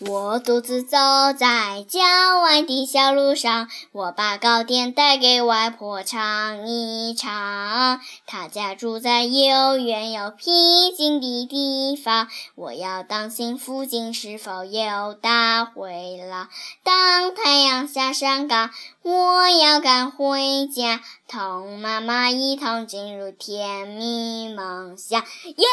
我独自走在郊外的小路上我把糕点带给外婆尝一尝。她家住在又远又僻静的地方我要当心附近是否有大灰狼当太阳下山岗我要赶回家。同妈妈一同进入甜蜜梦乡。耶！